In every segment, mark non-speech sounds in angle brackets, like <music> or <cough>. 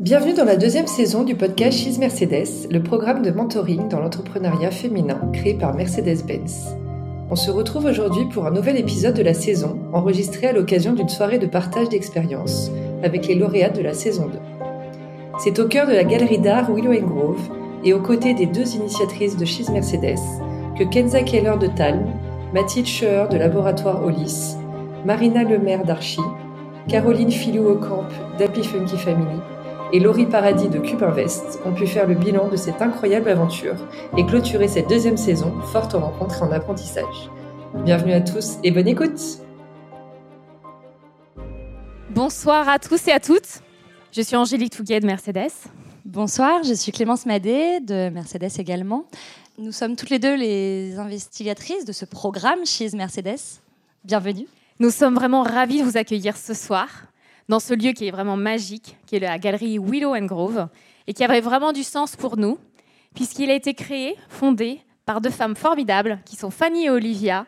Bienvenue dans la deuxième saison du podcast She's Mercedes, le programme de mentoring dans l'entrepreneuriat féminin créé par Mercedes-Benz. On se retrouve aujourd'hui pour un nouvel épisode de la saison, enregistré à l'occasion d'une soirée de partage d'expériences avec les lauréates de la saison 2. C'est au cœur de la galerie d'art Willow Grove et aux côtés des deux initiatrices de She's Mercedes que Kenza Keller de Talm, Mathilde Scheur de Laboratoire Olis, Marina Lemaire d'Archie, Caroline Filou-Ocamp d'Happy Funky Family et Laurie Paradis de Cube Invest ont pu faire le bilan de cette incroyable aventure et clôturer cette deuxième saison forte en rencontres et en apprentissage. Bienvenue à tous et bonne écoute Bonsoir à tous et à toutes. Je suis Angélique Touguet de Mercedes. Bonsoir, je suis Clémence Madé de Mercedes également. Nous sommes toutes les deux les investigatrices de ce programme She's Mercedes. Bienvenue. Nous sommes vraiment ravis de vous accueillir ce soir dans ce lieu qui est vraiment magique, qui est la galerie Willow and Grove, et qui avait vraiment du sens pour nous, puisqu'il a été créé, fondé par deux femmes formidables, qui sont Fanny et Olivia,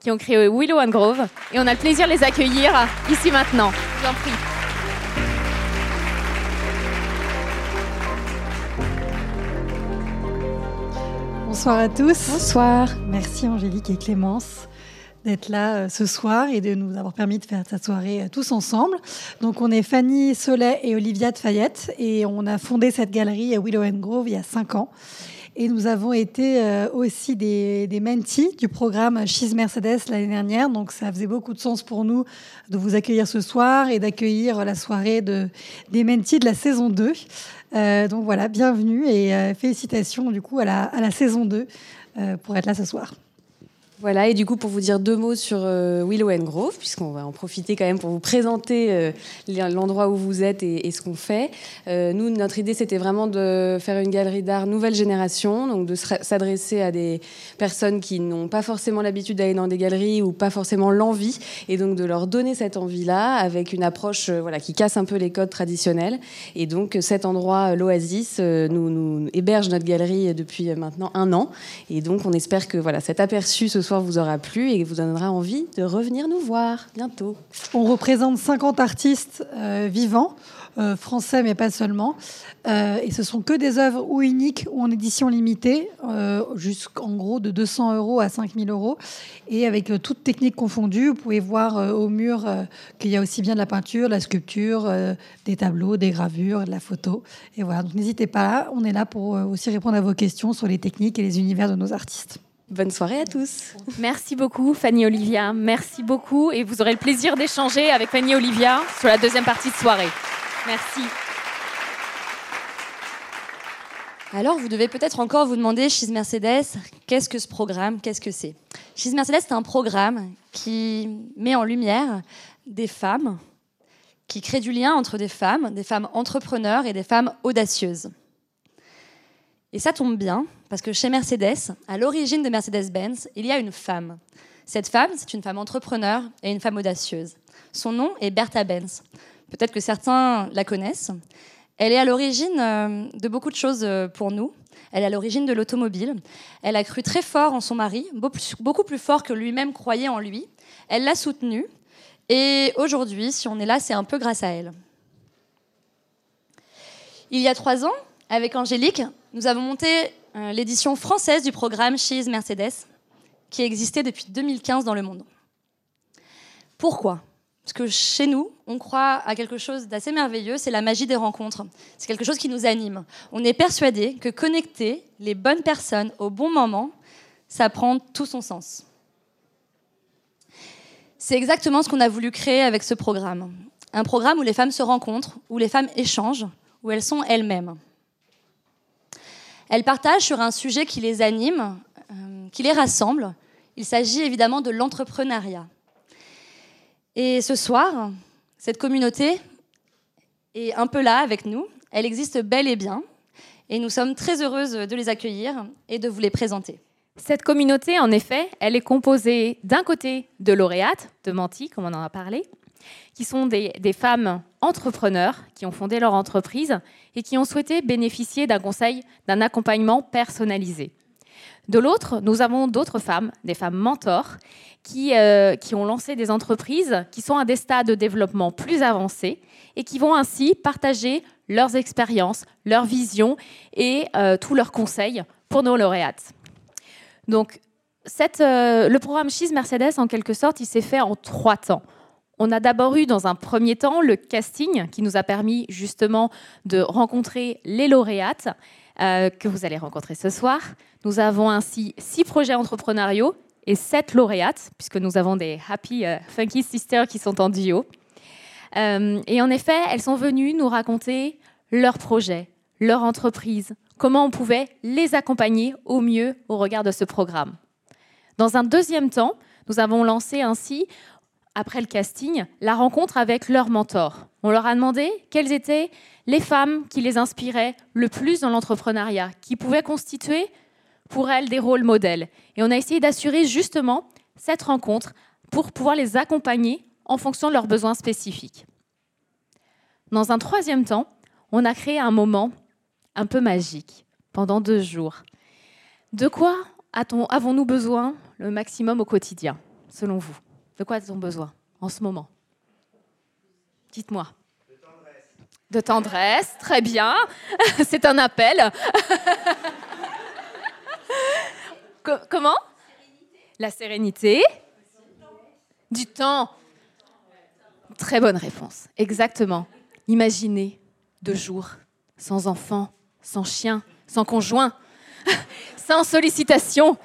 qui ont créé Willow and Grove, et on a le plaisir de les accueillir ici maintenant. Je vous en prie. Bonsoir à tous. Bonsoir. Merci Angélique et Clémence d'être là euh, ce soir et de nous avoir permis de faire cette soirée euh, tous ensemble. Donc on est Fanny Solet et Olivia de Fayette et on a fondé cette galerie à Willow and Grove il y a cinq ans. Et nous avons été euh, aussi des, des mentees du programme She's Mercedes l'année dernière. Donc ça faisait beaucoup de sens pour nous de vous accueillir ce soir et d'accueillir la soirée de, des mentees de la saison 2. Euh, donc voilà, bienvenue et euh, félicitations du coup à la, à la saison 2 euh, pour être là ce soir. Voilà, et du coup, pour vous dire deux mots sur euh, Willow and Grove, puisqu'on va en profiter quand même pour vous présenter euh, l'endroit où vous êtes et, ce qu'on fait. Euh, nous, notre idée, c'était vraiment de faire une galerie d'art nouvelle génération, donc de s'adresser à des personnes qui n'ont pas forcément l'habitude d'aller dans des galeries ou pas forcément l'envie, et donc de leur donner cette envie-là avec une approche voilà, qui casse un peu les codes traditionnels. Et donc, cet endroit, l'Oasis, nous, nous héberge notre galerie depuis maintenant un an. Et donc, on espère que voilà, cet aperçu ce soir vous aura plu et vous donnera envie de revenir nous voir bientôt. On représente 50 artistes euh, vivants, euh, français mais pas seulement. Euh, et ce sont que des œuvres ou uniques ou en édition limitée, jusqu'en gros de 200 euros à 5000 euros. Et avec toutes techniques confondues, vous pouvez voir au mur qu'il y a aussi bien de la peinture, de la sculpture, des tableaux, des gravures, de la photo. Et voilà, donc n'hésitez pas, on est là pour aussi répondre à vos questions sur les techniques et les univers de nos artistes. Bonne soirée à tous. Merci beaucoup, Fanny Olivia. Merci beaucoup. Et vous aurez le plaisir d'échanger avec Fanny Olivia sur la deuxième partie de soirée. Merci. Alors, vous devez peut-être encore vous demander, She's Mercedes, qu'est-ce que ce programme Qu'est-ce que c'est? She's Mercedes, c'est un programme qui met en lumière des femmes, qui crée du lien entre des femmes, des femmes entrepreneurs et des femmes audacieuses. Et ça tombe bien, parce que chez Mercedes, à l'origine de Mercedes-Benz, il y a une femme. Cette femme, c'est une femme entrepreneur et une femme audacieuse. Son nom est Bertha Benz. Peut-être que certains la connaissent. Elle est à l'origine euh, de beaucoup de choses euh, pour nous. Elle est à l'origine de l'automobile. Elle a cru très fort en son mari, beaucoup plus fort que lui-même croyait en lui. Elle l'a soutenu. Et aujourd'hui, si on est là, c'est un peu grâce à elle. Il y a trois ans, avec Angélique, nous avons monté euh, l'édition française du programme She's Mercedes, qui existait depuis 2015 dans le monde. Pourquoi? Parce que chez nous, on croit à quelque chose d'assez merveilleux, c'est la magie des rencontres. C'est quelque chose qui nous anime. On est persuadé que connecter les bonnes personnes au bon moment, ça prend tout son sens. C'est exactement ce qu'on a voulu créer avec ce programme. Un programme où les femmes se rencontrent, où les femmes échangent, où elles sont elles-mêmes. Elles partagent sur un sujet qui les anime, euh, qui les rassemble. Il s'agit évidemment de l'entrepreneuriat. Et ce soir, cette communauté est un peu là avec nous. Elle existe bel et bien. Et nous sommes très heureuses de les accueillir et de vous les présenter. Cette communauté, en effet, elle est composée d'un côté de lauréates, de mentis, comme on en a parlé, qui sont des, femmes entrepreneurs qui ont fondé leur entreprise et qui ont souhaité bénéficier d'un conseil, d'un accompagnement personnalisé. De l'autre, nous avons d'autres femmes, des femmes mentors, qui, euh, qui, ont lancé des entreprises qui sont à des stades de développement plus avancés et qui vont ainsi partager leurs expériences, leurs visions et tous leurs conseils pour nos lauréates. Donc, le programme Cheese Mercedes, en quelque sorte, il s'est fait en trois temps. On a d'abord eu dans un premier temps le casting qui nous a permis justement de rencontrer les lauréates euh, que vous allez rencontrer ce soir. Nous avons ainsi six projets entrepreneuriaux et sept lauréates, puisque nous avons des Happy euh, Funky Sisters qui sont en duo. Euh, et en effet, elles sont venues nous raconter leurs projets, leur entreprise, comment on pouvait les accompagner au mieux au regard de ce programme. Dans un deuxième temps, nous avons lancé ainsi après le casting, la rencontre avec leur mentor. On leur a demandé quelles étaient les femmes qui les inspiraient le plus dans l'entrepreneuriat, qui pouvaient constituer pour elles des rôles modèles. Et on a essayé d'assurer justement cette rencontre pour pouvoir les accompagner en fonction de leurs besoins spécifiques. Dans un troisième temps, on a créé un moment un peu magique pendant deux jours. De quoi avons-nous besoin le maximum au quotidien, selon vous? De quoi a-t-on besoin en ce moment? Dites-moi. De tendresse. De tendresse, très bien. <laughs> C'est un appel. <laughs> Comment? La sérénité. Du temps. Très bonne réponse. Exactement. Imaginez deux jours sans enfant, sans chien, sans conjoint, <laughs> sans sollicitation.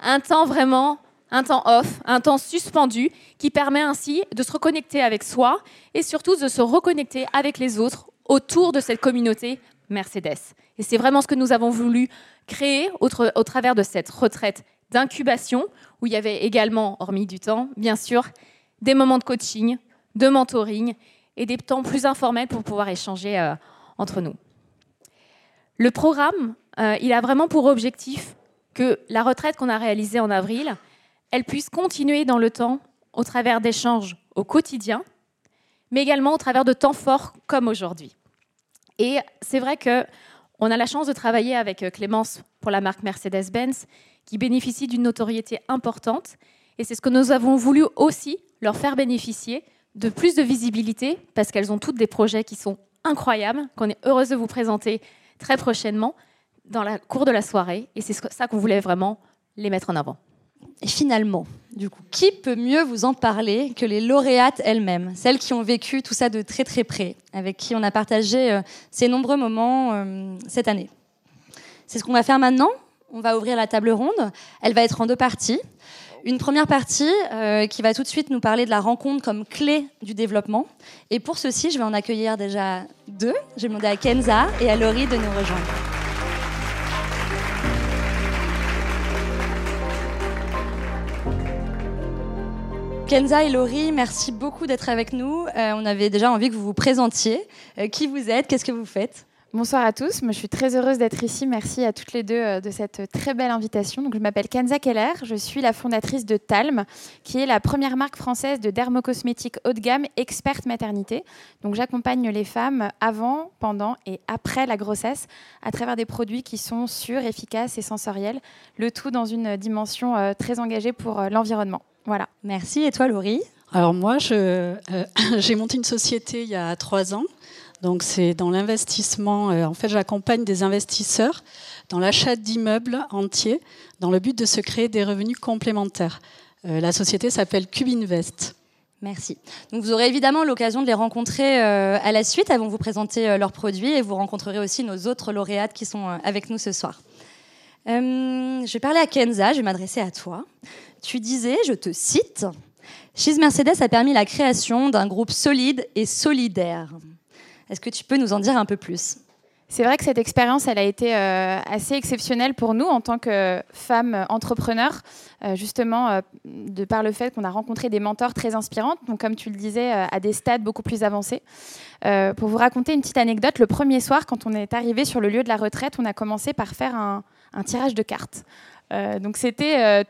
Un temps vraiment un temps off, un temps suspendu, qui permet ainsi de se reconnecter avec soi et surtout de se reconnecter avec les autres autour de cette communauté Mercedes. Et c'est vraiment ce que nous avons voulu créer au, travers de cette retraite d'incubation, où il y avait également, hormis du temps, bien sûr, des moments de coaching, de mentoring et des temps plus informels pour pouvoir échanger euh, entre nous. Le programme, euh, il a vraiment pour objectif que la retraite qu'on a réalisée en avril, elle puisse continuer dans le temps au travers d'échanges au quotidien, mais également au travers de temps forts comme aujourd'hui. Et c'est vrai que on a la chance de travailler avec euh, Clémence pour la marque Mercedes-Benz, qui bénéficie d'une notoriété importante. Et c'est ce que nous avons voulu aussi leur faire bénéficier de plus de visibilité, parce qu'elles ont toutes des projets qui sont incroyables, qu'on est heureuse de vous présenter très prochainement dans la cour de la soirée. Et c'est ça qu'on voulait vraiment les mettre en avant. Et finalement, du coup, qui peut mieux vous en parler que les lauréates elles-mêmes, celles qui ont vécu tout ça de très très près, avec qui on a partagé euh, ces nombreux moments euh, cette année? C'est ce qu'on va faire maintenant. On va ouvrir la table ronde. Elle va être en deux parties. Une première partie euh, qui va tout de suite nous parler de la rencontre comme clé du développement. Et pour ceci, je vais en accueillir déjà deux. Je vais demander à Kenza et à Laurie de nous rejoindre. Kenza et Laurie, merci beaucoup d'être avec nous. Euh, on avait déjà envie que vous vous présentiez. Euh, qui vous êtes? Qu'est-ce que vous faites? Bonsoir à tous. Moi, je suis très heureuse d'être ici. Merci à toutes les deux euh, de cette très belle invitation. Donc, je m'appelle Kenza Keller. Je suis la fondatrice de Talm, qui est la première marque française de dermocosmétiques haut de gamme experte maternité. Donc, j'accompagne les femmes avant, pendant et après la grossesse à travers des produits qui sont sûrs, efficaces et sensoriels. Le tout dans une dimension très engagée pour l'environnement. Voilà. Merci. Et toi, Laurie? Alors moi, euh, <coughs> j'ai monté une société il y a trois ans. Donc c'est dans l'investissement. Euh, en fait, j'accompagne des investisseurs dans l'achat d'immeubles entiers dans le but de se créer des revenus complémentaires. Euh, la société s'appelle Cubinvest. Merci. Donc vous aurez évidemment l'occasion de les rencontrer à la suite. Elles vont vous présenter leurs produits et vous rencontrerez aussi nos autres lauréates qui sont avec nous ce soir. Je vais parler à Kenza, je vais m'adresser à toi. Tu disais, je te cite, Cheese Mercedes a permis la création d'un groupe solide et solidaire. Est-ce que tu peux nous en dire un peu plus? C'est vrai que cette expérience, elle a été euh, assez exceptionnelle pour nous en tant que femmes entrepreneurs, euh, justement euh, de par le fait qu'on a rencontré des mentors très inspirantes, donc comme tu le disais, à des stades beaucoup plus avancés. pour vous raconter une petite anecdote, le premier soir, quand on est arrivé sur le lieu de la retraite, on a commencé par faire un, un tirage de cartes. donc c'était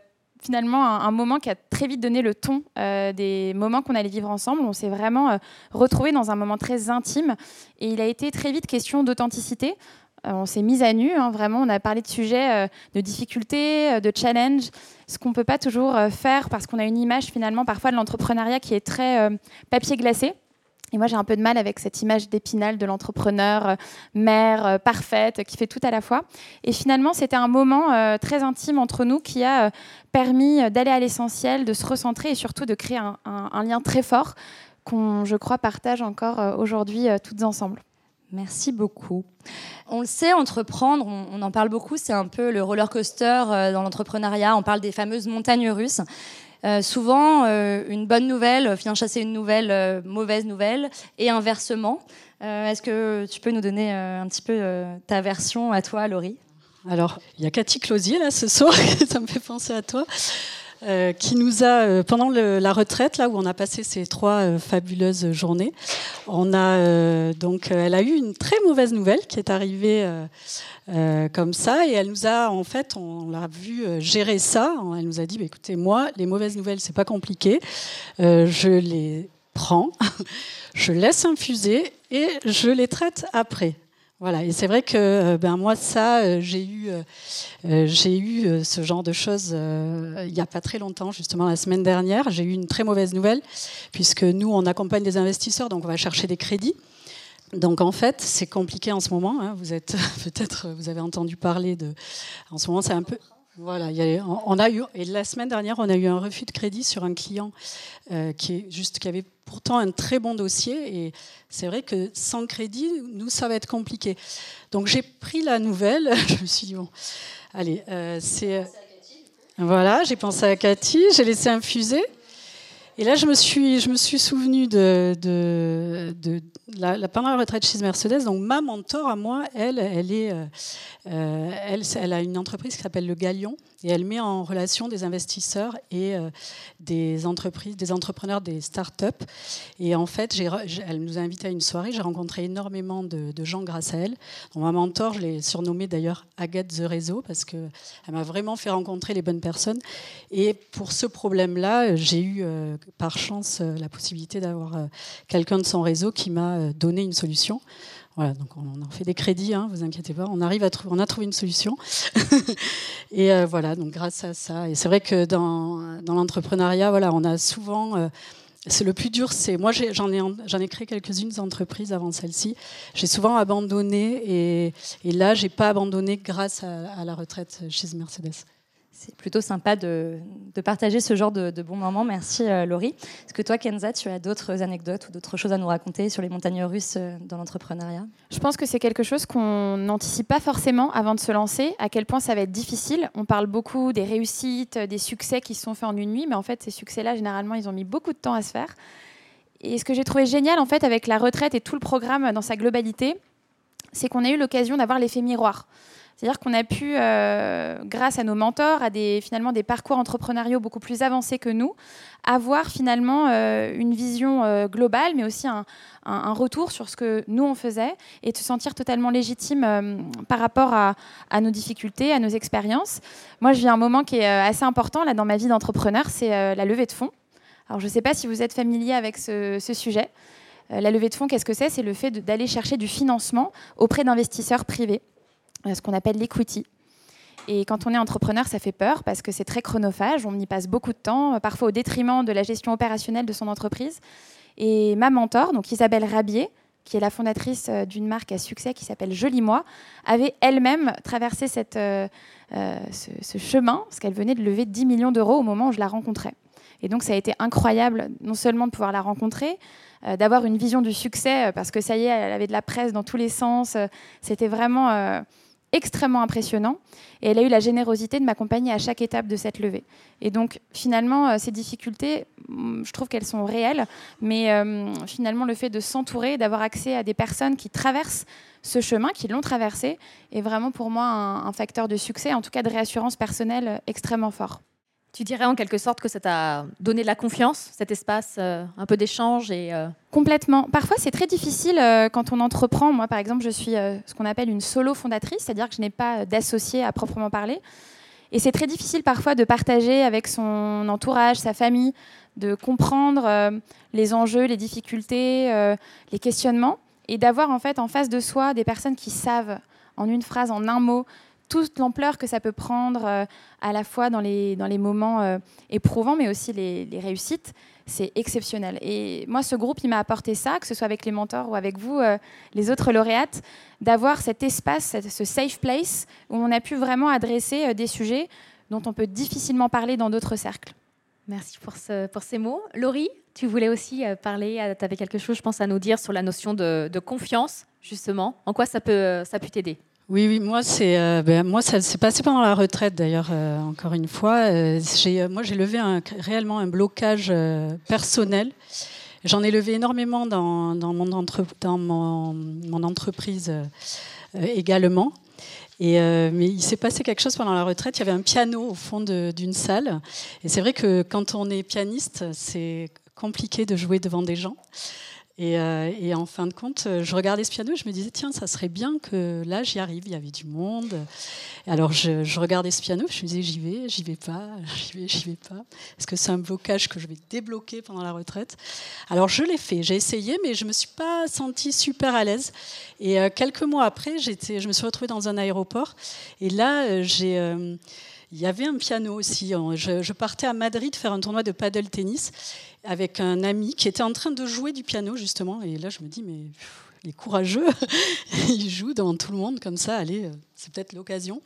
finalement un, moment qui a très vite donné le ton euh, des moments qu'on allait vivre ensemble. On s'est vraiment euh, retrouvés dans un moment très intime et il a été très vite question d'authenticité. Euh, on s'est mis à nu, hein, vraiment. On a parlé de sujets de difficultés, de challenges, ce qu'on ne peut pas toujours faire parce qu'on a une image finalement parfois de l'entrepreneuriat qui est très papier glacé. Et moi, j'ai un peu de mal avec cette image d'épinal de l'entrepreneur, euh, mère euh, parfaite, qui fait tout à la fois. Et finalement, c'était un moment euh, très intime entre nous qui a permis d'aller à l'essentiel, de se recentrer et surtout de créer un, lien très fort qu'on, je crois, partage encore aujourd'hui toutes ensemble. Merci beaucoup. On le sait, entreprendre, on, en parle beaucoup, c'est un peu le roller coaster dans l'entrepreneuriat. On parle des fameuses montagnes russes. Euh, souvent, euh, une bonne nouvelle vient chasser une nouvelle euh, mauvaise nouvelle, et inversement. Est-ce que tu peux nous donner un petit peu ta version à toi, Laurie? Alors, il y a Cathy Closier là ce soir, <laughs> ça me fait penser à toi. Qui nous a, pendant la retraite, là où on a passé ces trois fabuleuses journées, on a donc, elle a eu une très mauvaise nouvelle qui est arrivée euh, comme ça. Et elle nous a, en fait, on l'a vu euh, gérer ça. Elle nous a dit, bah, écoutez, moi, les mauvaises nouvelles, c'est pas compliqué. Euh, je les prends, <laughs> je laisse infuser et je les traite après. Voilà, et c'est vrai que ben moi ça j'ai eu j'ai eu ce genre de choses il n'y a pas très longtemps justement la semaine dernière j'ai eu une très mauvaise nouvelle puisque nous on accompagne des investisseurs donc on va chercher des crédits donc en fait, c'est compliqué en ce moment. Hein. Vous êtes <laughs> peut-être, vous avez entendu parler de. En ce moment, c'est un peu. Voilà, on a eu et la semaine dernière, on a eu un refus de crédit sur un client euh, qui est juste qui avait pourtant un très bon dossier et c'est vrai que sans crédit, nous ça va être compliqué. Donc j'ai pris la nouvelle, <laughs> je me suis dit bon, allez, euh, c'est voilà, j'ai pensé à Cathy, j'ai laissé infuser. Et là, je me suis, je souvenu de, la, pendant la retraite chez Mercedes. Donc, ma mentor à moi, elle, elle est, euh, euh, elle a une entreprise qui s'appelle le Galion et elle met en relation des investisseurs et euh, des entreprises, des entrepreneurs, des start-up. Et en fait, elle nous a invités à une soirée. J'ai rencontré énormément de, gens grâce à elle. Donc, ma mentor, je l'ai surnommée d'ailleurs Agathe The Réseau parce qu'elle m'a vraiment fait rencontrer les bonnes personnes. Et pour ce problème-là, j'ai eu euh, par chance la possibilité d'avoir quelqu'un de son réseau qui m'a donné une solution. Voilà, donc on en fait des crédits, hein, vous inquiétez pas. On arrive à trouver, on a trouvé une solution. <laughs> et euh, voilà, donc grâce à ça. Et c'est vrai que dans, l'entrepreneuriat, voilà, on a souvent. Euh, c'est le plus dur, c'est moi j'en ai, j'en ai créé quelques-unes entreprises avant celle-ci. J'ai souvent abandonné et, et là j'ai pas abandonné grâce à la retraite chez Mercedes c'est plutôt sympa de, partager ce genre de, bons moments. Merci euh, Laurie. Est-ce que toi, Kenza, tu as d'autres anecdotes ou d'autres choses à nous raconter sur les montagnes russes euh, dans l'entrepreneuriat? Je pense que c'est quelque chose qu'on n'anticipe pas forcément avant de se lancer, à quel point ça va être difficile. On parle beaucoup des réussites, des succès qui se sont faits en une nuit, mais en fait, ces succès-là, généralement, ils ont mis beaucoup de temps à se faire. Et ce que j'ai trouvé génial, en fait, avec la retraite et tout le programme dans sa globalité, c'est qu'on a eu l'occasion d'avoir l'effet miroir. C'est-à-dire qu'on a pu, euh, grâce à nos mentors, à des, finalement des parcours entrepreneuriaux beaucoup plus avancés que nous, avoir finalement euh, une vision euh, globale, mais aussi un, retour sur ce que nous on faisait et se sentir totalement légitime par rapport à, nos difficultés, à nos expériences. Moi, je vis un moment qui est assez important là dans ma vie d'entrepreneur, c'est la levée de fonds. Alors, je ne sais pas si vous êtes familier avec ce sujet. la levée de fonds, qu'est-ce que c'est? C'est le fait d'aller chercher du financement auprès d'investisseurs privés. Euh, ce qu'on appelle l'equity. Et quand on est entrepreneur, ça fait peur parce que c'est très chronophage, on y passe beaucoup de temps, euh, parfois au détriment de la gestion opérationnelle de son entreprise. Et ma mentor, donc Isabelle Rabier, qui est la fondatrice euh, d'une marque à succès qui s'appelle Joli Moi, avait elle-même traversé cette, ce, chemin, parce qu'elle venait de lever 10 millions d'euros au moment où je la rencontrais. Et donc ça a été incroyable, non seulement de pouvoir la rencontrer, d'avoir une vision du succès, parce que ça y est, elle avait de la presse dans tous les sens. C'était vraiment extrêmement impressionnant. Et elle a eu la générosité de m'accompagner à chaque étape de cette levée. Et donc, finalement, euh, ces difficultés, mm, je trouve qu'elles sont réelles, mais euh, finalement, le fait de s'entourer, d'avoir accès à des personnes qui traversent ce chemin, qui l'ont traversé, est vraiment pour moi un, un facteur de succès, en tout cas de réassurance personnelle extrêmement fort. Tu dirais en quelque sorte que ça t'a donné de la confiance, cet espace euh, un peu d'échange et euh, complètement. Parfois, c'est très difficile euh, quand on entreprend. Moi, par exemple, je suis ce qu'on appelle une solo fondatrice, c'est-à-dire que je n'ai pas d'associé à proprement parler. Et c'est très difficile parfois de partager avec son entourage, sa famille, de comprendre les enjeux, les difficultés, les questionnements, et d'avoir en fait en face de soi des personnes qui savent en une phrase, en un mot, toute l'ampleur que ça peut prendre à la fois dans les, dans les moments éprouvants, mais aussi les, les réussites, c'est exceptionnel. Et moi, ce groupe, il m'a apporté ça, que ce soit avec les mentors ou avec vous, les autres lauréates, d'avoir cet espace, ce safe place, où on a pu vraiment adresser des sujets dont on peut difficilement parler dans d'autres cercles. Merci pour, ce, pour ces mots. Laurie, tu voulais aussi euh, parler, euh, tu avais quelque chose, je pense, à nous dire sur la notion de, confiance, justement. En quoi ça peut, ça peut t'aider? Oui, oui, moi, c'est, euh, ben, moi, ça s'est passé pendant la retraite, d'ailleurs, encore une fois. j'ai, moi, j'ai levé réellement un blocage personnel. J'en ai levé énormément dans, dans, mon, entreprise également. Et, euh, mais il s'est passé quelque chose pendant la retraite. Il y avait un piano au fond d'une salle. Et c'est vrai que quand on est pianiste, c'est compliqué de jouer devant des gens. Euh, et, en fin de compte, je regardais ce piano et je me disais, tiens, ça serait bien que là, j'y arrive. Il y avait du monde. Alors, je, regardais ce piano, je me disais, j'y vais, j'y vais pas, <laughs> j'y vais, j'y vais pas. Est-ce que c'est un blocage que je vais débloquer pendant la retraite Alors, je l'ai fait. J'ai essayé, mais je me suis pas sentie super à l'aise. Et euh, quelques mois après, je me suis retrouvée dans un aéroport. Et là, euh, il y avait un piano aussi. Je, partais à Madrid faire un tournoi de paddle tennis avec un ami qui était en train de jouer du piano justement. Et là, je me dis, mais il est courageux, <laughs> il joue devant tout le monde comme ça. Allez, euh, c'est peut-être l'occasion.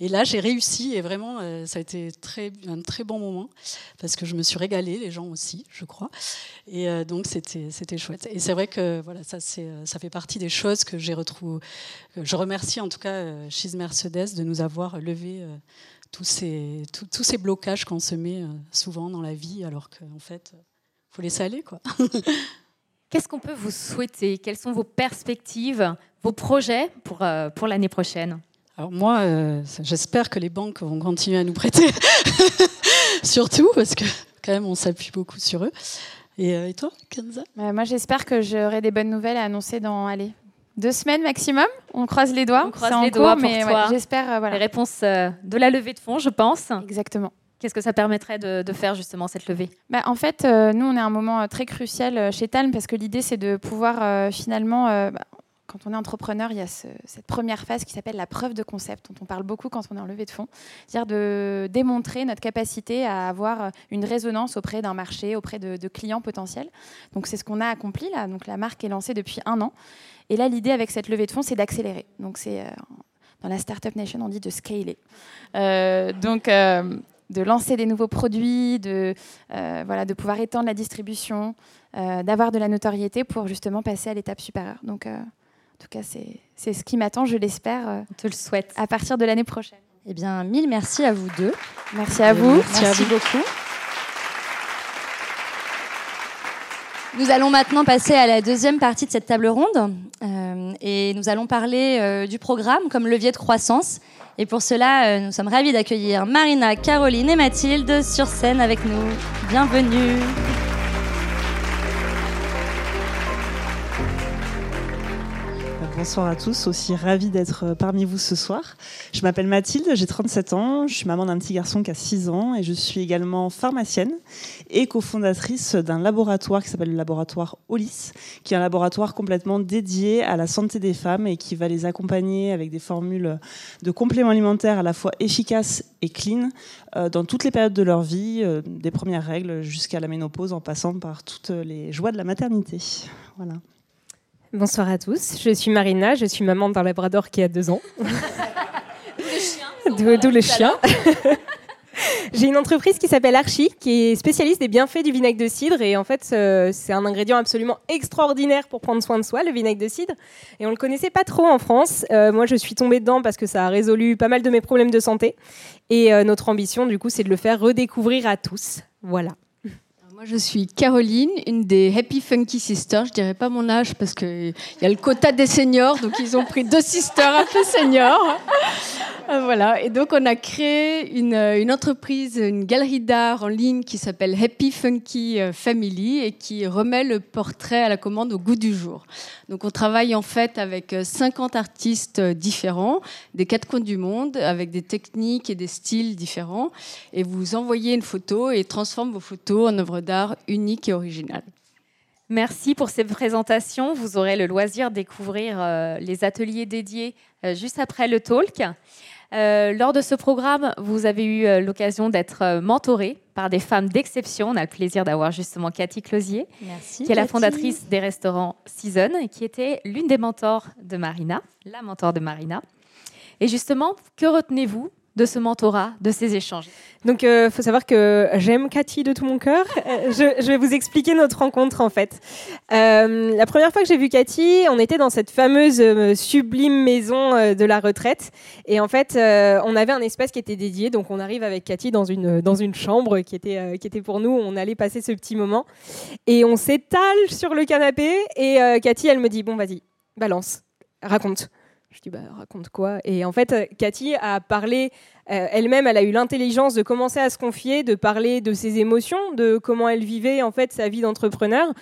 Et là, j'ai réussi et vraiment, euh, ça a été un très bon moment parce que je me suis régalée, les gens aussi, je crois. Et euh, donc, c'était, chouette. Et c'est vrai que voilà, ça, ça fait partie des choses que j'ai retrouvées. Je remercie en tout cas Chiz Mercedes de nous avoir levé tous ces, tous ces blocages qu'on se met souvent dans la vie, alors qu'en fait, faut laisser aller. Quoi. <laughs> Qu'est-ce qu'on peut vous souhaiter? Quelles sont vos perspectives, vos projets pour, euh, pour l'année prochaine? Alors moi, euh, j'espère que les banques vont continuer à nous prêter, <laughs> surtout parce que quand même on s'appuie beaucoup sur eux. Et, toi, Kenza? Moi, j'espère que j'aurai des bonnes nouvelles à annoncer dans allez, deux semaines maximum. On croise les doigts. On croise les doigts mais j'espère euh, voilà. les réponses euh, de la levée de fonds, je pense. Exactement. Qu'est-ce que ça permettrait de, faire justement cette levée? Bah, En fait, euh, nous, on est à un moment très crucial chez Talm parce que l'idée, c'est de pouvoir finalement, bah, quand on est entrepreneur, il y a cette première phase qui s'appelle la preuve de concept, dont on parle beaucoup quand on est en levée de fonds, c'est-à-dire de démontrer notre capacité à avoir une résonance auprès d'un marché, auprès de, clients potentiels. Donc c'est ce qu'on a accompli là. Donc la marque est lancée depuis un an. Et là, l'idée avec cette levée de fonds, c'est d'accélérer. Donc, c'est euh, dans la Startup Nation, on dit de scaler. Euh, donc, euh, de lancer des nouveaux produits, de, voilà, de pouvoir étendre la distribution, d'avoir de la notoriété pour justement passer à l'étape supérieure. Donc, en tout cas, c'est ce qui m'attend, je l'espère. On te le souhaite. À partir de l'année prochaine. Eh bien, mille merci à vous deux. Merci à vous. merci à vous beaucoup. Nous allons maintenant passer à la deuxième partie de cette table ronde euh, et nous allons parler euh, du programme comme levier de croissance. Et pour cela, euh, nous sommes ravis d'accueillir Marina, Caroline et Mathilde sur scène avec nous. Bienvenue. Bonsoir à tous, aussi ravi d'être euh, parmi vous ce soir. Je m'appelle Mathilde, j'ai 37 ans, je suis maman d'un petit garçon qui a 6 ans et je suis également pharmacienne et cofondatrice d'un laboratoire qui s'appelle le laboratoire OLIS, qui est un laboratoire complètement dédié à la santé des femmes et qui va les accompagner avec des formules de compléments alimentaires à la fois efficaces et clean euh, dans toutes les périodes de leur vie, euh, des premières règles jusqu'à la ménopause en passant par toutes les joies de la maternité. Voilà. Bonsoir à tous, je suis Marina, je suis maman d'un labrador qui a deux ans. D'où le chien. <laughs> <laughs> J'ai une entreprise qui s'appelle Archie, qui est spécialiste des bienfaits du vinaigre de cidre. Et en fait, euh, c'est un ingrédient absolument extraordinaire pour prendre soin de soi, le vinaigre de cidre. Et on ne le connaissait pas trop en France. Euh, moi, je suis tombée dedans parce que ça a résolu pas mal de mes problèmes de santé. Et euh, notre ambition, du coup, c'est de le faire redécouvrir à tous. Voilà je suis Caroline, une des Happy Funky Sisters. Je dirais pas mon âge parce qu'il y a le quota des seniors, donc ils ont pris deux <laughs> sisters un peu seniors. Euh, voilà. Et donc on a créé une, une entreprise, une galerie d'art en ligne qui s'appelle Happy Funky euh, Family et qui remet le portrait à la commande au goût du jour. Donc on travaille en fait avec 50 euh, artistes différents, des quatre coins du monde, avec des techniques et des styles différents. Et vous envoyez une photo et transforme vos photos en œuvres d'art uniques et originales. Merci pour ces présentations. Vous aurez le loisir de découvrir les ateliers dédiés juste après le talk. Lors de ce programme, vous avez eu l'occasion d'être mentoré par des femmes d'exception. On a le plaisir d'avoir justement Cathy Closier, qui est la fondatrice des restaurants Season, qui était l'une des mentors de Marina, la mentor de Marina. Et justement, que retenez-vous de ce mentorat, de ces échanges Donc, il euh, faut savoir que j'aime Cathy de tout mon cœur. Euh, je, vais vous expliquer notre rencontre, en fait. Euh, la première fois que j'ai vu Cathy, on était dans cette fameuse sublime maison de la retraite. Et en fait, on avait un espace qui était dédié. Donc, on arrive avec Cathy dans une, dans une chambre qui était, qui était pour nous. On allait passer ce petit moment. Et on s'étale sur le canapé. Et Cathy, elle me dit, bon, vas-y, balance, raconte. Je dis, bah, raconte quoi? Et en fait, euh, Cathy a parlé, euh, elle-même, elle a eu l'intelligence de commencer à se confier, de parler de ses émotions, de comment elle vivait en fait sa vie d'entrepreneur.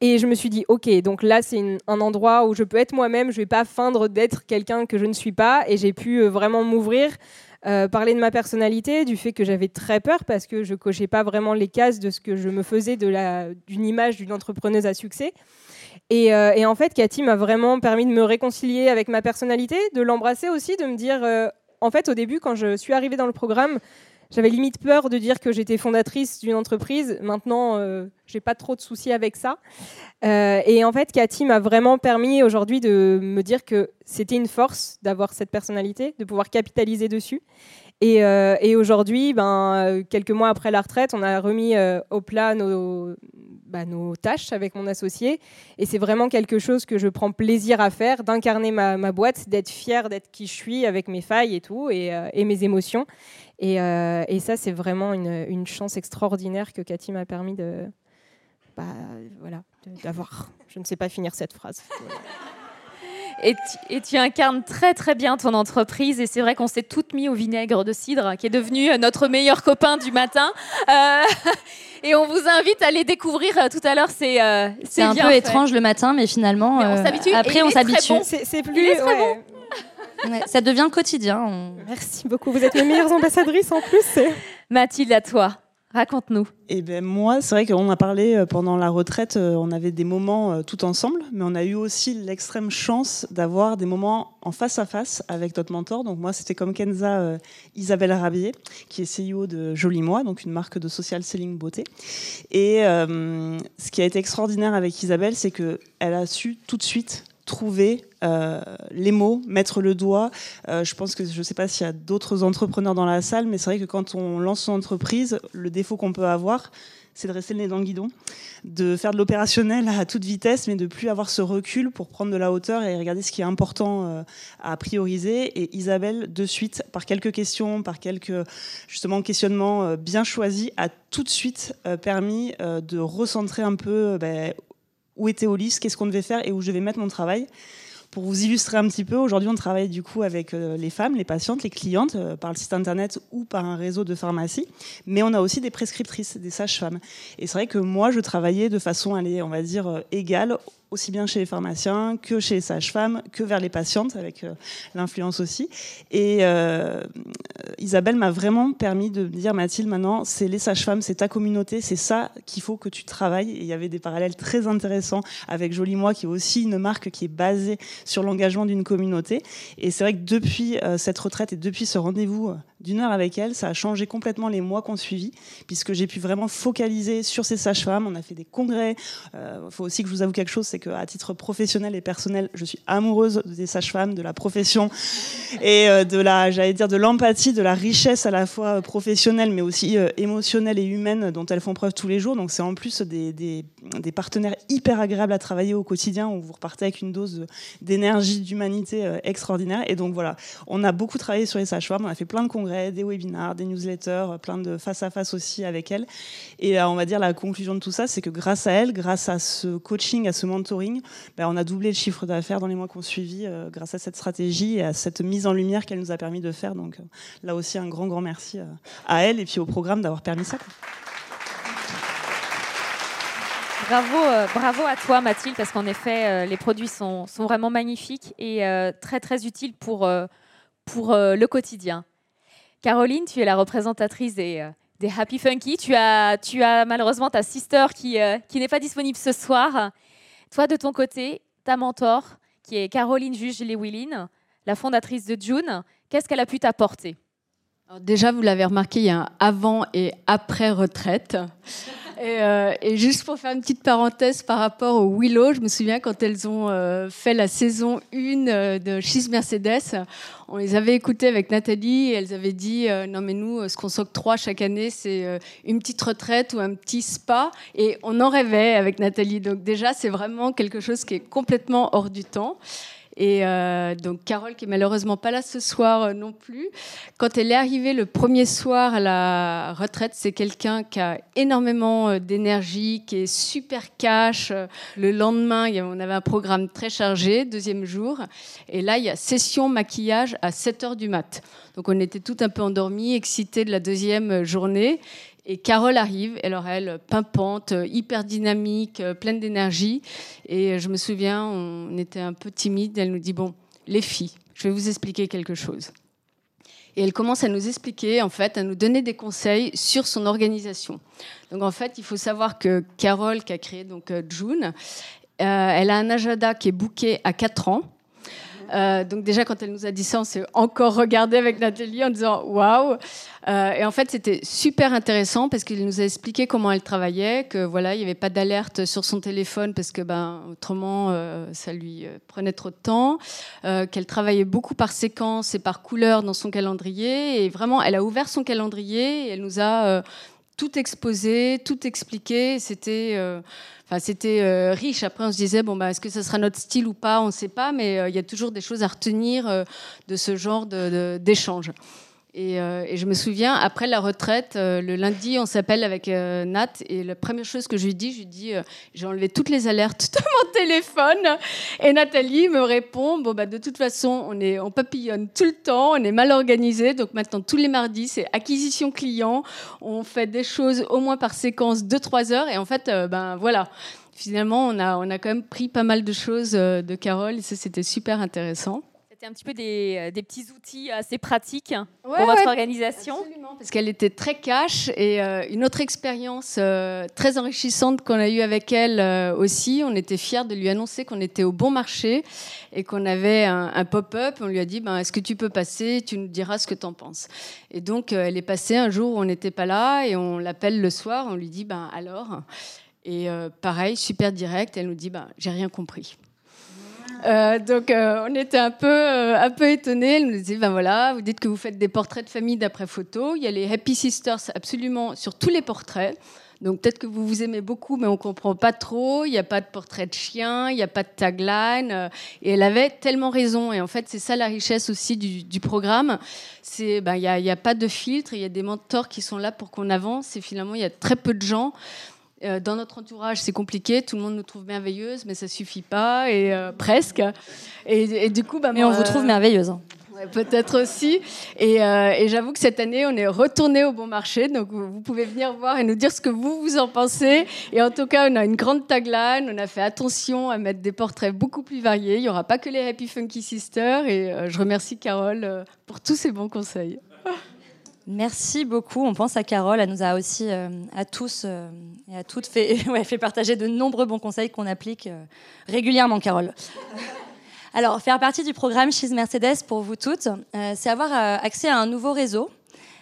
Et je me suis dit, ok, donc là, c'est un endroit où je peux être moi-même, je vais pas feindre d'être quelqu'un que je ne suis pas. Et j'ai pu euh, vraiment m'ouvrir. parler de ma personnalité, du fait que j'avais très peur parce que je cochais pas vraiment les cases de ce que je me faisais d'une image d'une entrepreneuse à succès. Euh, et, en fait, Cathy m'a vraiment permis de me réconcilier avec ma personnalité, de l'embrasser aussi, de me dire, euh, en fait, au début, quand je suis arrivée dans le programme, j'avais limite peur de dire que j'étais fondatrice d'une entreprise. Maintenant, euh, j'ai pas trop de soucis avec ça. et en fait, Cathy m'a vraiment permis aujourd'hui de me dire que c'était une force d'avoir cette personnalité, de pouvoir capitaliser dessus. Et, et aujourd'hui, ben, quelques mois après la retraite, on a remis au plat nos, bah, nos tâches avec mon associé. Et c'est vraiment quelque chose que je prends plaisir à faire, d'incarner ma, boîte, d'être fière d'être qui je suis avec mes failles et tout, et, euh, mes émotions. Euh, et, ça, c'est vraiment une, chance extraordinaire que Cathy m'a permis de, bah, voilà, d'avoir. Je ne sais pas finir cette phrase. Et tu, incarnes très très bien ton entreprise. Et c'est vrai qu'on s'est toutes mis au vinaigre de cidre, qui est devenu notre meilleur copain du matin. Euh, <laughs> et on vous invite à les découvrir euh, tout à l'heure. C'est euh, c'est un peu étrange le matin, mais finalement, après on s'habitue. C'est plus. ça devient quotidien. Merci beaucoup. Vous êtes les meilleures ambassadrices en plus. Mathilde, à toi. Raconte-nous. Eh ben moi, c'est vrai qu'on a parlé euh, pendant la retraite, euh, on avait des moments euh, tout ensemble, mais on a eu aussi l'extrême chance d'avoir des moments en face à face avec notre mentor. Donc moi, c'était comme Kenza Isabelle Rabier, qui est CEO de Joli Moi, donc une marque de social selling beauté. Et ce qui a été extraordinaire avec Isabelle, c'est que elle a su tout de suite trouver euh, les mots, mettre le doigt. Euh, je pense que je ne sais pas s'il y a d'autres entrepreneurs dans la salle, mais c'est vrai que quand on lance son entreprise, le défaut qu'on peut avoir, c'est de rester le nez dans le guidon, de faire de l'opérationnel à toute vitesse, mais de plus avoir ce recul pour prendre de la hauteur et regarder ce qui est important euh, à prioriser. Et Isabelle, de suite, par quelques questions, par quelques justement questionnements bien choisis, a tout de suite permis de recentrer un peu ben, où était Olis, qu'est-ce qu'on devait faire et où je vais mettre mon travail. Pour vous illustrer un petit peu, aujourd'hui on travaille du coup avec euh, les femmes, les patientes, les clientes euh, par le site internet ou par un réseau de pharmacie, mais on a aussi des prescriptrices, des sages-femmes. Et c'est vrai que moi je travaillais de façon, on va dire, euh, égale aussi bien chez les pharmaciens que chez les sages-femmes, que vers les patientes, avec euh, l'influence aussi. Et euh, Isabelle m'a vraiment permis de dire, Mathilde, maintenant, c'est les sages-femmes, c'est ta communauté, c'est ça qu'il faut que tu travailles. Et il y avait des parallèles très intéressants avec Jolie Moi, qui est aussi une marque qui est basée sur l'engagement d'une communauté. Et c'est vrai que depuis euh, cette retraite et depuis ce rendez-vous d'une heure avec elle, ça a changé complètement les mois qu'on suivi, puisque j'ai pu vraiment focaliser sur ces sages-femmes. On a fait des congrès. Il faut aussi que je vous avoue quelque chose, c'est c'est qu'à titre professionnel et personnel, je suis amoureuse des sages-femmes, de la profession et euh, de la, j'allais dire, de l'empathie, de la richesse à la fois professionnelle, mais aussi euh, émotionnelle et humaine dont elles font preuve tous les jours. Donc c'est en plus des, des, partenaires hyper agréables à travailler au quotidien, où vous repartez avec une dose d'énergie, d'humanité euh, extraordinaire. Et donc voilà, on a beaucoup travaillé sur les sages-femmes, on a fait plein de congrès, des webinars, des newsletters, plein de face-à-face aussi avec elles. Et on va dire la conclusion de tout ça, c'est que grâce à elles, grâce à ce coaching, à ce mentoring, ben, on a doublé le chiffre d'affaires dans les mois qu'on suivi euh, grâce à cette stratégie et à cette mise en lumière qu'elle nous a permis de faire. Donc euh, là aussi, un grand, grand merci euh, à elle et puis au programme d'avoir permis ça. Bravo, bravo à toi Mathilde, parce qu'en effet, les produits sont, sont, vraiment magnifiques et très très utiles pour, pour le quotidien. Caroline, tu es la représentatrice des, Happy Funky. Tu as, tu as malheureusement ta sister qui, qui n'est pas disponible ce soir. Toi, de ton côté, ta mentor, qui est Caroline Juge-Lewilin, la fondatrice de June, Qu'est-ce qu'elle a pu t'apporter? Déjà, vous l'avez remarqué, il y a un avant et après retraite. Et, euh, et, juste pour faire une petite parenthèse par rapport au Willow, je me souviens quand elles ont euh, fait la saison 1 euh, de She's Mercedes, on les avait écoutées avec Nathalie et elles avaient dit euh, non mais nous, ce qu'on s'octroie chaque année, c'est euh, une petite retraite ou un petit spa et on en rêvait avec Nathalie. Donc déjà, c'est vraiment quelque chose qui est complètement hors du temps. Et euh, donc Carole, qui est malheureusement pas là ce soir euh, non plus, quand elle est arrivée le premier soir à la retraite, c'est quelqu'un qui a énormément euh, d'énergie, qui est super cash. Le lendemain, on avait un programme très chargé, deuxième jour. Et là, il y a session maquillage à 7 heures du mat. Donc on était tout un peu endormis, excités de la deuxième journée. Et Carole arrive, alors elle, pimpante, hyper dynamique, euh, pleine d'énergie. Et je me souviens, on était un peu timide. Elle nous dit Bon, les filles, je vais vous expliquer quelque chose. Et elle commence à nous expliquer, en fait, à nous donner des conseils sur son organisation. Donc, en fait, il faut savoir que Carole, qui a créé donc euh, June, euh, elle a un agenda qui est booké à 4 ans. Euh, donc déjà quand elle nous a dit ça, on s'est encore regardé avec Nathalie en disant waouh. Euh, et en fait c'était super intéressant parce qu'il nous a expliqué comment elle travaillait, que voilà il n'y avait pas d'alerte sur son téléphone parce que ben autrement euh, ça lui prenait trop de temps, qu'elle travaillait beaucoup par séquence et par couleur dans son calendrier et vraiment elle a ouvert son calendrier et elle nous a tout exposé, tout expliqué. C'était euh, Enfin, c'était euh, riche. Après, on se disait, bon, bah, est-ce que ce sera notre style ou pas? On ne sait pas, mais euh, il y a toujours des choses à retenir euh, de ce genre de- de- d'échange. Et, euh, et je me souviens, après la retraite, euh, le lundi, on s'appelle avec euh, Nat. Et la première chose que je lui dis, je lui dis, euh, j'ai enlevé toutes les alertes de mon <laughs> téléphone. Et Nathalie me répond, bon, bah, de toute façon, on, est, on papillonne tout le temps, on est mal organisé. Donc maintenant, tous les mardis, c'est acquisition client. On fait des choses au moins par séquence de 3 heures. Et en fait, ben voilà. Finalement, on a, on a quand même pris pas mal de choses de Carole et ça, c'était super intéressant. C'était un petit peu des, euh, des petits outils assez pratiques pour votre ouais. organisation. Parce qu'elle était très cash et euh, une autre expérience euh, très enrichissante qu'on a eue avec elle euh, aussi. On était fiers de lui annoncer qu'on était au bon marché et qu'on avait un, un pop-up. On lui a dit ben, Est-ce que tu peux passer? Tu nous diras ce que tu en penses. Et donc, elle est passée un jour où on n'était pas là et on l'appelle le soir. On lui dit ben, Alors? Et euh, pareil, super direct. Elle nous dit ben, J'ai rien compris. Euh, donc euh, on était un peu, euh, un peu étonnés. Elle nous disait, ben voilà, vous dites que vous faites des portraits de famille d'après photo. Il y a les Happy Sisters absolument sur tous les portraits. Donc peut-être que vous vous aimez beaucoup, mais on comprend pas trop. Il n'y a pas de portrait de chien, il n'y a pas de tagline. Et elle avait tellement raison. Et en fait, c'est ça la richesse aussi du, programme. C'est, ben, il n'y a, a pas de filtre. Il y a des mentors qui sont là pour qu'on avance. Et finalement, il y a très peu de gens. Euh, dans notre entourage, c'est compliqué. Tout le monde nous trouve merveilleuses, mais ça suffit pas, et euh, presque. Et, et du coup, bah, Mais on vous trouve merveilleuse. hein. ouais, Peut-être aussi. Et, euh, et j'avoue que cette année, on est retourné au bon marché. Donc, vous, vous pouvez venir voir et nous dire ce que vous, vous en pensez. Et en tout cas, on a une grande tagline. On a fait attention à mettre des portraits beaucoup plus variés. Il n'y aura pas que les Happy Funky Sisters. Et euh, je remercie Carole euh, pour tous ces bons conseils. <laughs> Merci beaucoup. On pense à Carole. Elle nous a aussi, euh, à tous euh, et à toutes, <laughs> fait, partager de nombreux bons conseils qu'on applique euh, régulièrement, Carole. Alors, faire partie du programme She's Mercedes pour vous toutes, c'est avoir accès à un nouveau réseau.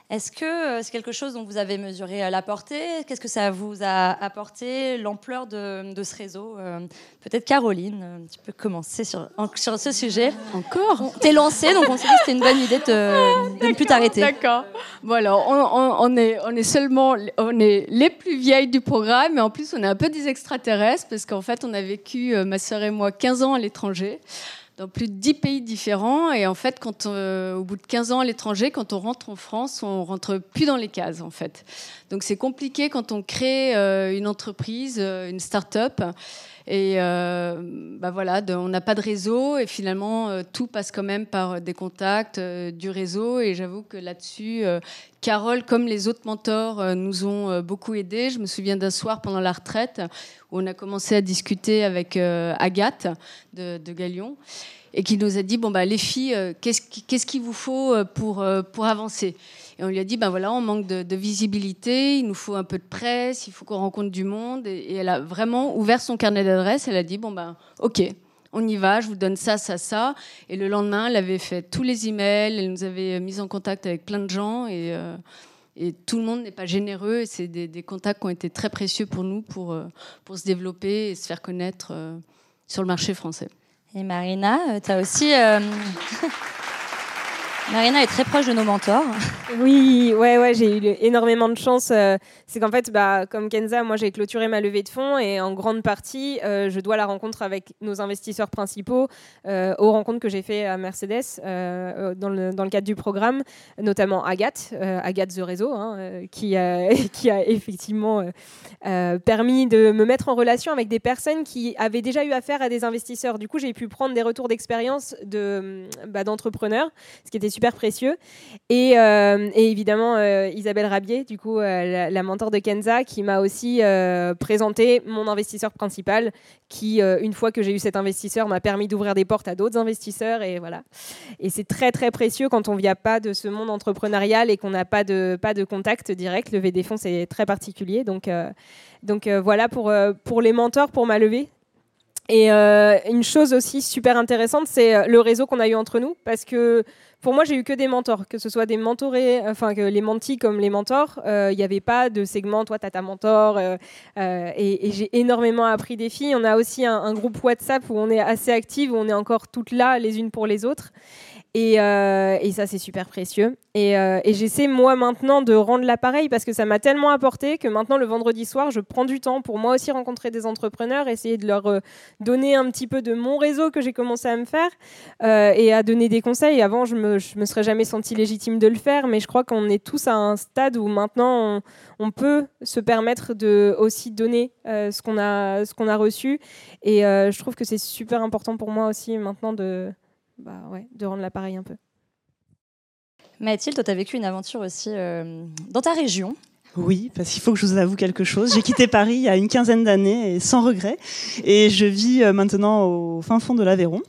Est-ce que euh, c'est quelque chose dont vous avez mesuré euh, la portée? Qu'est-ce que ça vous a apporté, l'ampleur de, de ce réseau? Euh, Peut-être Caroline, tu peux commencer sur, sur ce sujet. Encore? T'es lancée, donc on s'est dit que c'était une bonne idée de, te- de ne plus t'arrêter. D'accord. Bon alors, on, on- on est, on est seulement, on est les plus vieilles du programme, mais en plus on est un peu des extraterrestres parce qu'en fait on a vécu, ma sœur et moi, 15 ans à l'étranger dans plus de 10 pays différents. Et en fait, quand, euh, au bout de 15 ans à l'étranger, quand on rentre en France, on rentre plus dans les cases, en fait. Donc c'est compliqué quand on crée euh, une entreprise, euh, une start-up. Et euh, bah voilà, on n'a pas de réseau et finalement euh, tout passe quand même par des contacts, euh, du réseau. Et j'avoue que là-dessus, euh, Carole, comme les autres mentors, euh, nous ont euh, beaucoup aidés. Je me souviens d'un soir pendant la retraite où on a commencé à discuter avec euh, Agathe de, de Galion et qui nous a dit bon bah les filles, euh, qu'est-ce qu'est-ce qu'il vous faut euh, pour euh, pour avancer? Et on lui a dit ben voilà, on manque de, visibilité, il nous faut un peu de presse, il faut qu'on rencontre du monde. Et, elle a vraiment ouvert son carnet d'adresses. Elle a dit bon ben ok, on y va, je vous donne ça, ça, ça. Et le lendemain, elle avait fait tous les emails, elle nous avait mis en contact avec plein de gens et, et tout le monde n'est pas généreux. Et c'est des, contacts qui ont été très précieux pour nous pour, pour se développer et se faire connaître sur le marché français. Et Marina, tu as aussi. <laughs> Marina est très proche de nos mentors. Oui, ouais, ouais, j'ai eu énormément de chance. Euh, c'est qu'en fait, bah, comme Kenza, moi j'ai clôturé ma levée de fonds et en grande partie, euh, je dois la rencontre avec nos investisseurs principaux euh, aux rencontres que j'ai fait à Mercedes dans, le, cadre du programme, notamment Agathe, Agathe The Réseau, hein, <laughs> qui, a, effectivement permis de me mettre en relation avec des personnes qui avaient déjà eu affaire à des investisseurs. Du coup, j'ai pu prendre des retours d'expérience de, bah, d'entrepreneurs, ce qui était super précieux. Et, euh, évidemment, euh, Isabelle Rabier, du coup, euh, la, mentor de Kenza, qui m'a aussi présenté mon investisseur principal, qui, une fois que j'ai eu cet investisseur, m'a permis d'ouvrir des portes à d'autres investisseurs. Et voilà. Et c'est très, très précieux quand on ne vient pas de ce monde entrepreneurial et qu'on n'a pas de, pas de contact direct. Lever des fonds, c'est très particulier. Donc, donc voilà pour, pour les mentors, pour ma levée. Et une chose aussi super intéressante, c'est le réseau qu'on a eu entre nous, parce que pour moi, j'ai eu que des mentors, que ce soit des mentorés, enfin que les mentis comme les mentors. Euh, il n'y avait pas de segment, toi, tu as ta mentor. Euh, euh, et, j'ai énormément appris des filles. On a aussi un, un, groupe WhatsApp où on est assez active, où on est encore toutes là, les unes pour les autres. Euh, et, ça, c'est super précieux. Euh, et, j'essaie, moi, maintenant, de rendre l'appareil parce que ça m'a tellement apporté que maintenant, le vendredi soir, je prends du temps pour moi aussi rencontrer des entrepreneurs, essayer de leur euh, donner un petit peu de mon réseau que j'ai commencé à me faire et à donner des conseils. Avant, je me, me serais jamais senti légitime de le faire, mais je crois qu'on est tous à un stade où maintenant, on, peut se permettre de aussi donner ce qu'on a, qu'on a reçu. Et je trouve que c'est super important pour moi aussi maintenant de bah ouais, de rendre l'appareil un peu. Mathilde, toi, tu as vécu une aventure aussi euh, dans ta région. Oui, parce qu'il faut que je vous avoue quelque chose. J'ai quitté Paris il y a une quinzaine d'années et sans regret. Et je vis euh, maintenant au fin fond de l'Aveyron.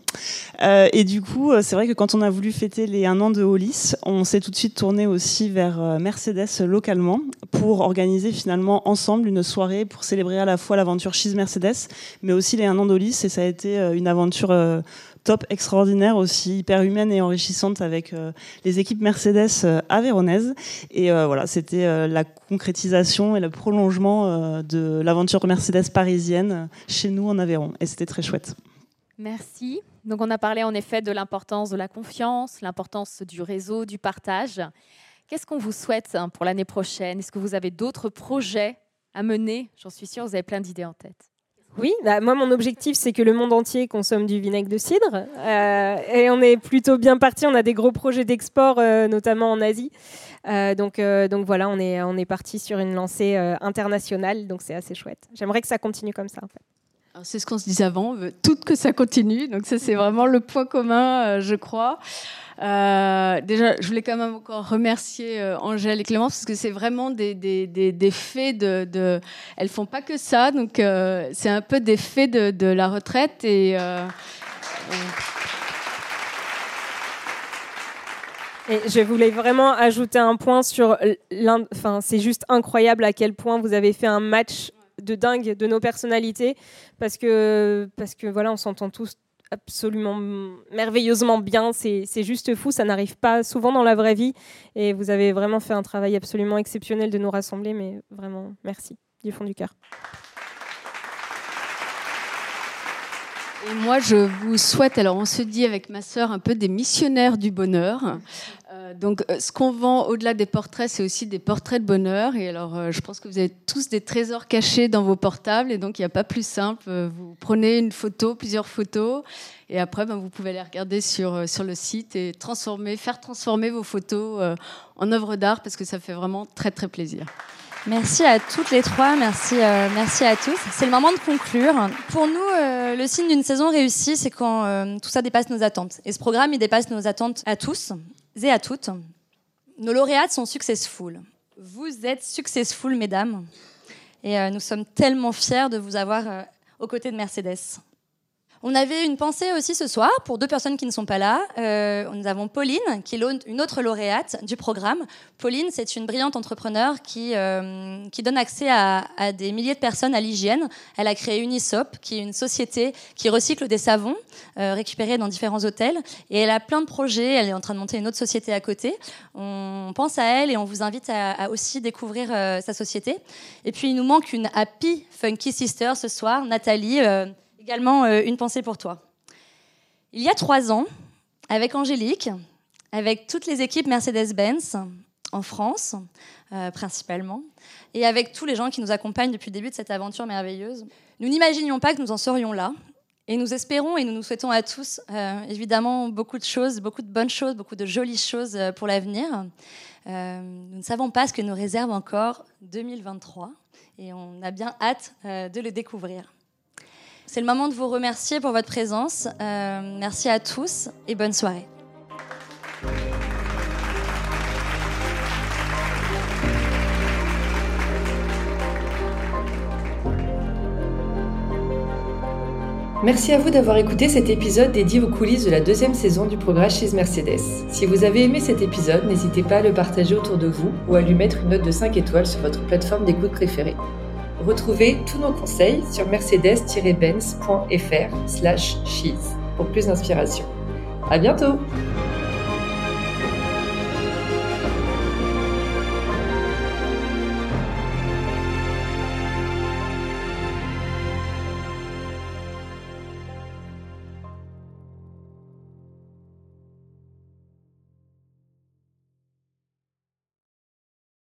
Euh, et du coup, c'est vrai que quand on a voulu fêter les un an de Hollis, on s'est tout de suite tourné aussi vers Mercedes localement pour organiser finalement ensemble une soirée pour célébrer à la fois l'aventure Cheese Mercedes, mais aussi les un an d'Hollis. Et ça a été une aventure top extraordinaire, aussi hyper humaine et enrichissante avec euh, les équipes Mercedes euh, avéronaises. Et euh, voilà, c'était la concrétisation et le prolongement de l'aventure Mercedes parisienne chez nous en Aveyron. Et c'était très chouette. Merci. Donc on a parlé en effet de l'importance de la confiance, l'importance du réseau, du partage. Qu'est-ce qu'on vous souhaite hein, pour l'année prochaine? Est-ce que vous avez d'autres projets à mener? J'en suis sûre, vous avez plein d'idées en tête. Oui, bah, moi mon objectif c'est que le monde entier consomme du vinaigre de cidre euh, et on est plutôt bien parti. On a des gros projets d'export, euh, notamment en Asie. Euh, donc, donc voilà, on est, on est parti sur une lancée internationale, donc c'est assez chouette. J'aimerais que ça continue comme ça en fait. C'est ce qu'on se disait avant, on veut tout que ça continue. Donc ça, c'est vraiment le point commun, je crois. Euh, déjà, je voulais quand même encore remercier euh, Angèle et Clémence parce que c'est vraiment des, des, des, faits de, de, Elles font pas que ça, donc euh, c'est un peu des faits de, la retraite et. Et je voulais vraiment ajouter un point sur Enfin, c'est juste incroyable à quel point vous avez fait un match de dingue de nos personnalités parce que parce que voilà, on s'entend tous absolument merveilleusement bien. C'est juste fou, ça n'arrive pas souvent dans la vraie vie. Et vous avez vraiment fait un travail absolument exceptionnel de nous rassembler, mais vraiment, merci du fond du cœur. Et moi, je vous souhaite, alors on se dit avec ma sœur, un peu des missionnaires du bonheur. Euh, donc, euh, ce qu'on vend au-delà des portraits, c'est aussi des portraits de bonheur. Et alors, euh, je pense que vous avez tous des trésors cachés dans vos portables. Et donc, il n'y a pas plus simple. Vous prenez une photo, plusieurs photos. Et après, ben, vous pouvez les regarder sur, sur le site et transformer, faire transformer vos photos en œuvres d'art parce que ça fait vraiment très, très plaisir. Merci à toutes les trois, merci, euh, merci à tous. C'est le moment de conclure. Pour nous, euh, le signe d'une saison réussie, c'est quand euh, tout ça dépasse nos attentes. Et ce programme, il dépasse nos attentes à tous et à toutes. Nos lauréates sont successful. Vous êtes successful, mesdames. Et nous sommes tellement fiers de vous avoir aux côtés de Mercedes. On avait une pensée aussi ce soir pour deux personnes qui ne sont pas là. Euh, nous avons Pauline, qui est une autre lauréate du programme. Pauline, c'est une brillante entrepreneur qui, euh, qui donne accès à, des milliers de personnes à l'hygiène. Elle a créé Unisop, qui est une société qui recycle des savons euh, récupérés dans différents hôtels. Et elle a plein de projets. Elle est en train de monter une autre société à côté. On pense à elle et on vous invite à, à aussi découvrir sa société. Et puis, il nous manque une happy funky sister ce soir, Nathalie également euh, une pensée pour toi. Il y a trois ans, avec Angélique, avec toutes les équipes Mercedes-Benz en France, euh, principalement, et avec tous les gens qui nous accompagnent depuis le début de cette aventure merveilleuse, nous n'imaginions pas que nous en serions là. Et nous espérons et nous nous souhaitons à tous, euh, évidemment, beaucoup de choses, beaucoup de bonnes choses, beaucoup de jolies choses pour l'avenir. nous ne savons pas ce que nous réserve encore 2023 et on a bien hâte de le découvrir. C'est le moment de vous remercier pour votre présence. Euh, merci à tous et bonne soirée. Merci à vous d'avoir écouté cet épisode dédié aux coulisses de la deuxième saison du programme Chez Mercedes. Si vous avez aimé cet épisode, n'hésitez pas à le partager autour de vous ou à lui mettre une note de 5 étoiles sur votre plateforme d'écoute préférée. Retrouvez tous nos conseils sur mercedes-benz.fr slash cheese pour plus d'inspiration. À bientôt!